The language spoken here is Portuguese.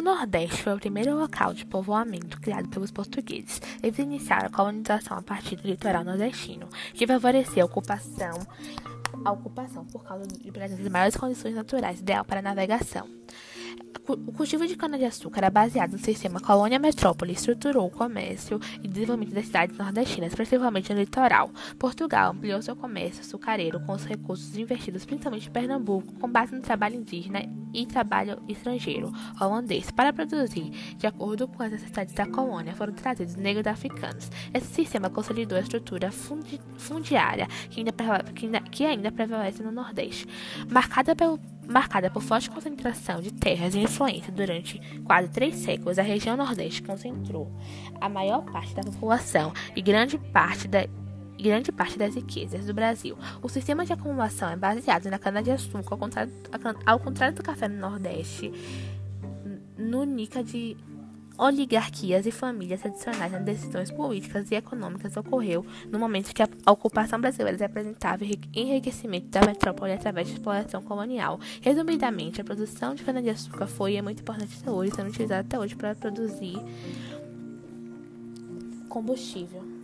Nordeste foi o primeiro local de povoamento criado pelos portugueses. Eles iniciaram a colonização a partir do litoral nordestino, que favoreceu a ocupação, a ocupação por causa de presença de maiores condições naturais, ideal para navegação. O cultivo de cana-de-açúcar era baseado no sistema colônia-metrópole estruturou o comércio e desenvolvimento das cidades nordestinas, principalmente no litoral. Portugal ampliou seu comércio açucareiro com os recursos investidos principalmente em Pernambuco, com base no trabalho indígena e trabalho estrangeiro holandês. Para produzir, de acordo com as necessidades da colônia, foram trazidos negros africanos. Esse sistema consolidou a estrutura fundi fundiária que ainda, que ainda prevalece no Nordeste, marcada pelo Marcada por forte concentração de terras e influência durante quase três séculos, a região Nordeste concentrou a maior parte da população e grande parte da grande parte das riquezas do Brasil. O sistema de acumulação é baseado na cana-de-açúcar, ao contrário, ao contrário do café no Nordeste, no Nica de oligarquias e famílias tradicionais nas decisões políticas e econômicas ocorreu no momento que a ocupação brasileira representava enriquecimento da metrópole através de exploração colonial. Resumidamente, a produção de cana-de-açúcar foi e é muito importante até hoje, sendo utilizada até hoje para produzir combustível.